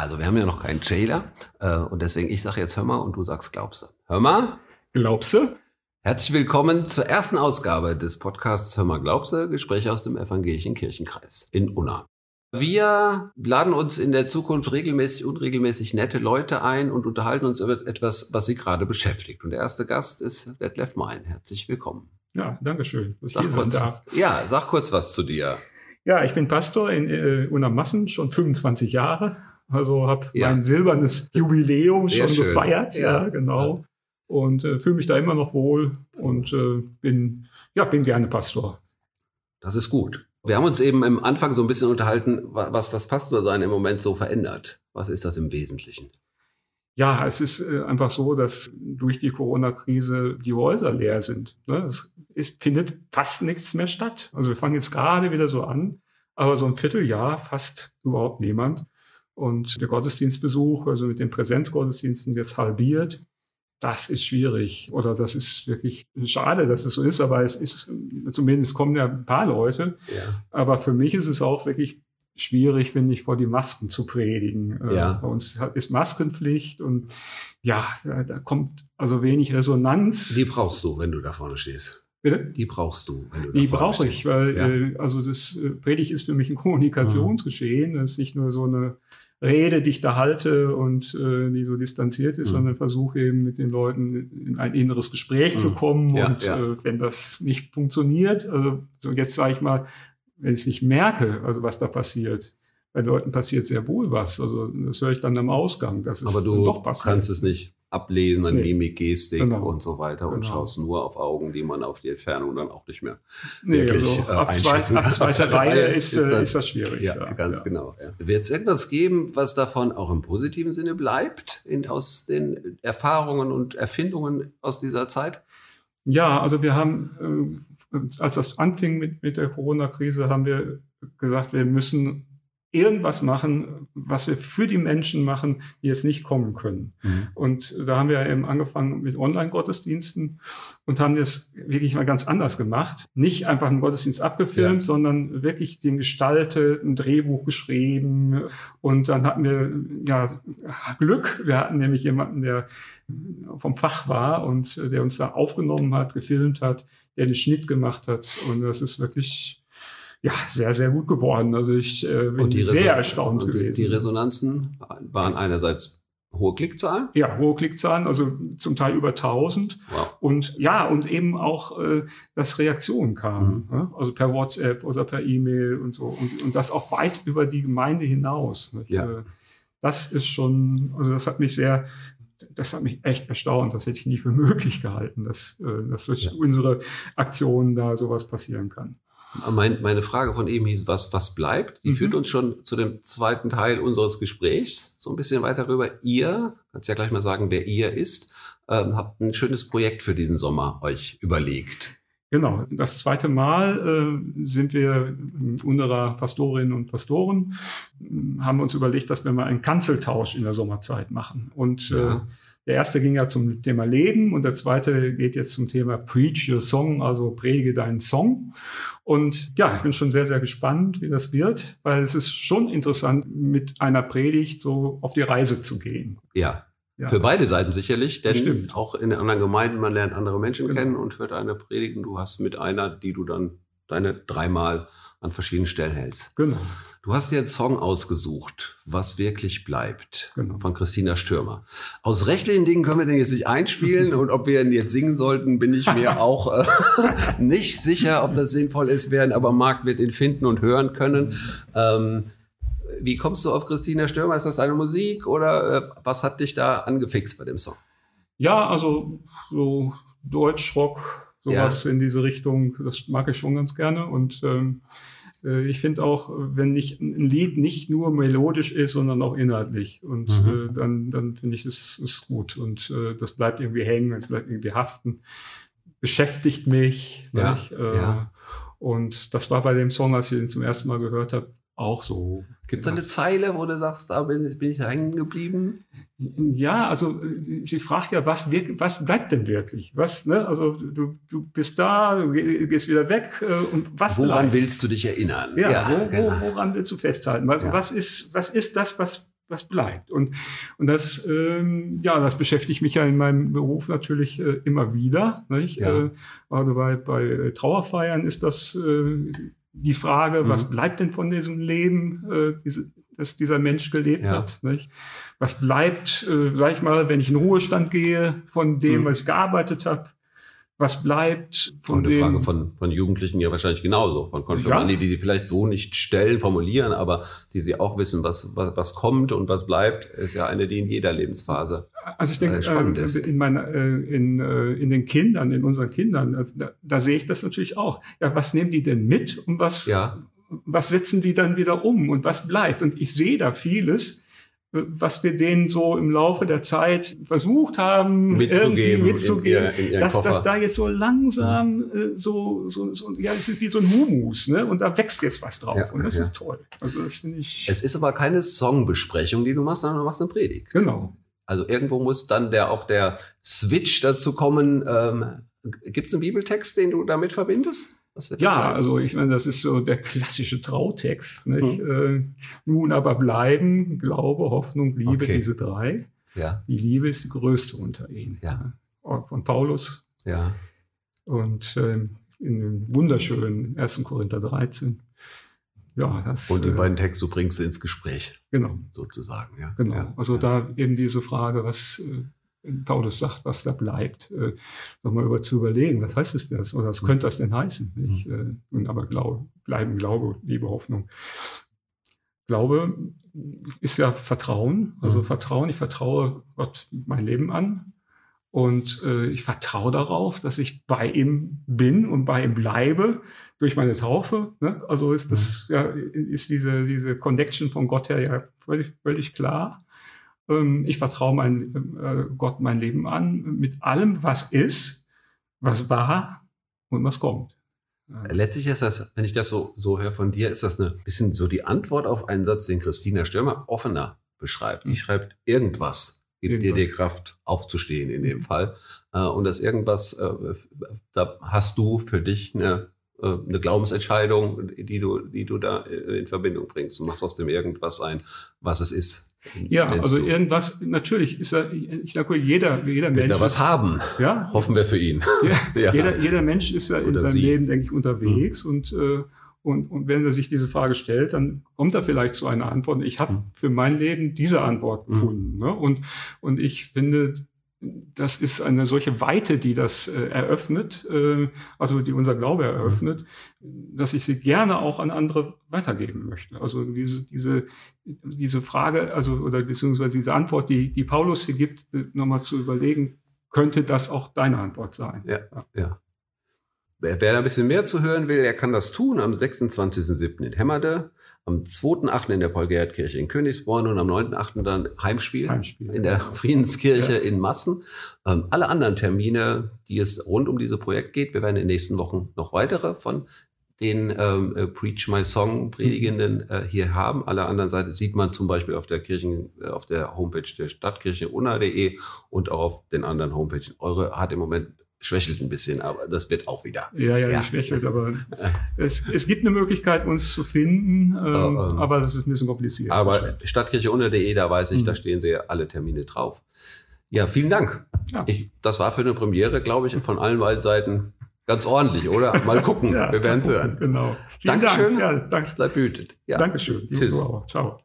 Also wir haben ja noch keinen Trailer äh, und deswegen ich sage jetzt hör mal und du sagst glaubst du. Hör mal. Glaubst du? Herzlich willkommen zur ersten Ausgabe des Podcasts Hör mal glaubst du, Gespräche aus dem evangelischen Kirchenkreis in Unna. Wir laden uns in der Zukunft regelmäßig, unregelmäßig nette Leute ein und unterhalten uns über etwas, was sie gerade beschäftigt. Und der erste Gast ist Detlef Mein. Herzlich willkommen. Ja, danke schön. Dass sag kurz, Ja, sag kurz was zu dir. Ja, ich bin Pastor in äh, Unamassen, schon 25 Jahre. Also habe ja. mein silbernes Jubiläum Sehr schon schön. gefeiert. Ja, ja genau. Ja. Und äh, fühle mich da immer noch wohl und äh, bin, ja, bin gerne Pastor. Das ist gut. Wir haben uns eben am Anfang so ein bisschen unterhalten, was das Pastorsein im Moment so verändert. Was ist das im Wesentlichen? Ja, es ist äh, einfach so, dass durch die Corona-Krise die Häuser leer sind. Ne? Es ist, findet fast nichts mehr statt. Also wir fangen jetzt gerade wieder so an, aber so ein Vierteljahr fast überhaupt niemand. Und der Gottesdienstbesuch, also mit den Präsenzgottesdiensten jetzt halbiert, das ist schwierig oder das ist wirklich schade, dass es so ist, aber es ist, zumindest kommen ja ein paar Leute. Ja. Aber für mich ist es auch wirklich schwierig, finde ich, vor die Masken zu predigen. Äh, ja. Bei uns ist Maskenpflicht und ja, da, da kommt also wenig Resonanz. Die brauchst du, wenn du da vorne stehst. Bitte? Die brauchst du, wenn du da Die brauche ich, weil ja. äh, also das äh, Predigt ist für mich ein Kommunikationsgeschehen. Das ist nicht nur so eine Rede, die ich da halte und äh, die so distanziert ist, mhm. sondern versuche eben mit den Leuten in ein inneres Gespräch mhm. zu kommen. Ja, und ja. Äh, wenn das nicht funktioniert, also so jetzt sage ich mal, wenn ich es nicht merke, also was da passiert, bei Leuten passiert sehr wohl was. Also das höre ich dann am Ausgang. Dass Aber du doch kannst es nicht ablesen an nee. Mimik, Gestik genau. und so weiter und genau. schaust nur auf Augen, die man auf die Entfernung dann auch nicht mehr nee, wirklich also ab äh, einschätzen zwei, Ab zweiter Reihe ist, ist, das, ist das schwierig. Ja, ja ganz ja. genau. Ja. Wird es irgendwas geben, was davon auch im positiven Sinne bleibt, in, aus den Erfahrungen und Erfindungen aus dieser Zeit? Ja, also wir haben, äh, als das anfing mit, mit der Corona-Krise, haben wir gesagt, wir müssen irgendwas machen, was wir für die Menschen machen, die jetzt nicht kommen können. Mhm. Und da haben wir eben angefangen mit Online-Gottesdiensten und haben das wirklich mal ganz anders gemacht. Nicht einfach einen Gottesdienst abgefilmt, ja. sondern wirklich den gestaltet, ein Drehbuch geschrieben. Und dann hatten wir ja Glück. Wir hatten nämlich jemanden, der vom Fach war und der uns da aufgenommen hat, gefilmt hat, der den Schnitt gemacht hat. Und das ist wirklich ja, sehr, sehr gut geworden. Also ich äh, bin sehr erstaunt gewesen. Die Resonanzen waren einerseits hohe Klickzahlen? Ja, hohe Klickzahlen, also zum Teil über 1000. Wow. Und ja, und eben auch, äh, dass Reaktionen kamen, mhm. ne? also per WhatsApp oder per E-Mail und so. Und, und das auch weit über die Gemeinde hinaus. Ja. Äh, das ist schon, also das hat mich sehr, das hat mich echt erstaunt. Das hätte ich nie für möglich gehalten, dass, äh, dass durch ja. unsere Aktionen da sowas passieren kann. Mein, meine Frage von eben hieß, was, was bleibt? Die mhm. führt uns schon zu dem zweiten Teil unseres Gesprächs, so ein bisschen weiter rüber. Ihr, kannst ja gleich mal sagen, wer ihr ist, ähm, habt ein schönes Projekt für diesen Sommer euch überlegt. Genau, das zweite Mal äh, sind wir unserer Pastorinnen und Pastoren, haben uns überlegt, dass wir mal einen Kanzeltausch in der Sommerzeit machen. Und ja. äh, der erste ging ja zum Thema Leben und der zweite geht jetzt zum Thema Preach Your Song, also predige deinen Song. Und ja, ich bin schon sehr, sehr gespannt, wie das wird, weil es ist schon interessant, mit einer Predigt so auf die Reise zu gehen. Ja. ja. Für beide Seiten sicherlich, denn Stimmt. auch in anderen Gemeinden, man lernt andere Menschen genau. kennen und hört eine Predigt und du hast mit einer, die du dann deine dreimal an verschiedenen Stellen hältst. Genau. Du hast dir einen Song ausgesucht, was wirklich bleibt, genau. von Christina Stürmer. Aus rechtlichen Dingen können wir den jetzt nicht einspielen und ob wir ihn jetzt singen sollten, bin ich mir auch äh, nicht sicher, ob das sinnvoll ist, werden, aber Marc wird ihn finden und hören können. Ähm, wie kommst du auf Christina Stürmer? Ist das deine Musik oder äh, was hat dich da angefixt bei dem Song? Ja, also so Deutschrock, sowas ja. in diese Richtung, das mag ich schon ganz gerne. Und ähm, äh, ich finde auch, wenn nicht ein Lied nicht nur melodisch ist, sondern auch inhaltlich. Und mhm. äh, dann, dann finde ich, es ist gut. Und äh, das bleibt irgendwie hängen, es bleibt irgendwie haften, beschäftigt mich. Ja, äh, ja. Und das war bei dem Song, als ich ihn zum ersten Mal gehört habe, auch so. Gibt es eine Zeile, wo du sagst, da bin, bin ich hängen geblieben? Ja, also sie fragt ja, was, wird, was bleibt denn wirklich? Was, ne? Also du, du bist da, du gehst wieder weg äh, und was Woran bleibt? willst du dich erinnern? Ja, ja wo, genau. woran willst du festhalten? Was, ja. was, ist, was ist das, was was bleibt. Und, und das, ähm, ja, das beschäftigt mich ja in meinem Beruf natürlich äh, immer wieder. Nicht? Ja. Äh, also bei, bei Trauerfeiern ist das äh, die Frage, mhm. was bleibt denn von diesem Leben, äh, diese, das dieser Mensch gelebt ja. hat. Nicht? Was bleibt, äh, sag ich mal, wenn ich in Ruhestand gehe, von dem, mhm. was ich gearbeitet habe? Was bleibt von Und eine dem, Frage von, von Jugendlichen ja wahrscheinlich genauso, von Konfirmanden, ja. die die vielleicht so nicht stellen, formulieren, aber die sie auch wissen, was, was, was kommt und was bleibt, ist ja eine, die in jeder Lebensphase also ich denke, äh, äh in, meiner, äh, in, äh, in den Kindern, in unseren Kindern, also da, da sehe ich das natürlich auch. Ja, was nehmen die denn mit und was, ja was setzen die dann wieder um und was bleibt? Und ich sehe da vieles, was wir denen so im Laufe der Zeit versucht haben, mitzugeben, mitzugeben, in, in, in dass das da jetzt so langsam äh, so, so, so, ja, es ist wie so ein Humus, ne? Und da wächst jetzt was drauf. Ja, und das ja. ist toll. Also das finde ich. Es ist aber keine Songbesprechung, die du machst, sondern du machst eine Predigt. Genau. Also irgendwo muss dann der auch der Switch dazu kommen. Ähm, Gibt es einen Bibeltext, den du damit verbindest? Ja, sagen? also ich meine, das ist so der klassische Trautext. Mhm. Äh, nun aber bleiben Glaube, Hoffnung, Liebe, okay. diese drei. Ja. Die Liebe ist die größte unter ihnen. Ja. Von Paulus. Ja. Und äh, in dem wunderschönen 1. Korinther 13. Ja, das, und die äh, beiden Texte bringst du ins Gespräch. Genau. Sozusagen, ja. Genau. Ja. Also da eben diese Frage, was äh, Paulus sagt, was da bleibt, äh, nochmal über zu überlegen, was heißt es das oder was könnte das denn heißen? Nicht? Mhm. Äh, und aber Glaube, bleiben Glaube, Liebe, Hoffnung. Glaube ist ja Vertrauen, also mhm. Vertrauen, ich vertraue Gott mein Leben an und äh, ich vertraue darauf, dass ich bei ihm bin und bei ihm bleibe durch meine Taufe. Ne? Also ist das mhm. ja ist diese diese Connection von Gott her ja völlig völlig klar. Ähm, ich vertraue mein, äh, Gott mein Leben an mit allem, was ist, was war und was kommt. Letztlich ist das, wenn ich das so, so höre von dir, ist das ein bisschen so die Antwort auf einen Satz, den Christina Stürmer offener beschreibt. Die mhm. schreibt, irgendwas gibt dir die Kraft aufzustehen in dem mhm. Fall. Äh, und das irgendwas, äh, da hast du für dich eine, eine Glaubensentscheidung, die du, die du da in Verbindung bringst. Du machst aus dem irgendwas ein, was es ist. Ja, also du? irgendwas, natürlich ist er, ich sage jeder, jeder Mensch. Da was haben. Ja. Hoffen wir für ihn. Ja, ja. Jeder, jeder Mensch ist ja in seinem sie. Leben, denke ich, unterwegs mhm. und, äh, und, und wenn er sich diese Frage stellt, dann kommt er vielleicht zu einer Antwort. Ich habe mhm. für mein Leben diese Antwort mhm. gefunden. Ne? Und, und ich finde, das ist eine solche Weite, die das äh, eröffnet, äh, also die unser Glaube eröffnet, dass ich sie gerne auch an andere weitergeben möchte. Also diese, diese, diese Frage, also oder beziehungsweise diese Antwort, die, die Paulus hier gibt, äh, nochmal zu überlegen, könnte das auch deine Antwort sein? Ja, ja. ja. Wer, wer da ein bisschen mehr zu hören will, der kann das tun am 26.07. in Hemmerde am 2.8. in der Paul-Gerhardt-Kirche in Königsborn und am 9.8. dann Heimspiel, Heimspiel, in der Friedenskirche ja. in Massen. Ähm, alle anderen Termine, die es rund um dieses Projekt geht, wir werden in den nächsten Wochen noch weitere von den ähm, äh, Preach My Song Predigenden äh, hier haben. Alle anderen Seite sieht man zum Beispiel auf der Kirchen, äh, auf der Homepage der Stadtkirche unna.de und auch auf den anderen Homepages. Eure hat im Moment schwächelt ein bisschen, aber das wird auch wieder. Ja, ja, ja. schwächelt, aber es, es gibt eine Möglichkeit, uns zu finden, ähm, uh, um, aber das ist ein bisschen kompliziert. Aber Stadtkirche unter.de, da weiß ich, mhm. da stehen sie alle Termine drauf. Ja, vielen Dank. Ja. Ich, das war für eine Premiere, glaube ich, von allen beiden Seiten ganz ordentlich, oder? Mal gucken, ja, wir werden es hören. Genau. Vielen Dankeschön. Dank. Ja, danke. Bleib behütet. Ja. Dankeschön. Tschüss. Ciao.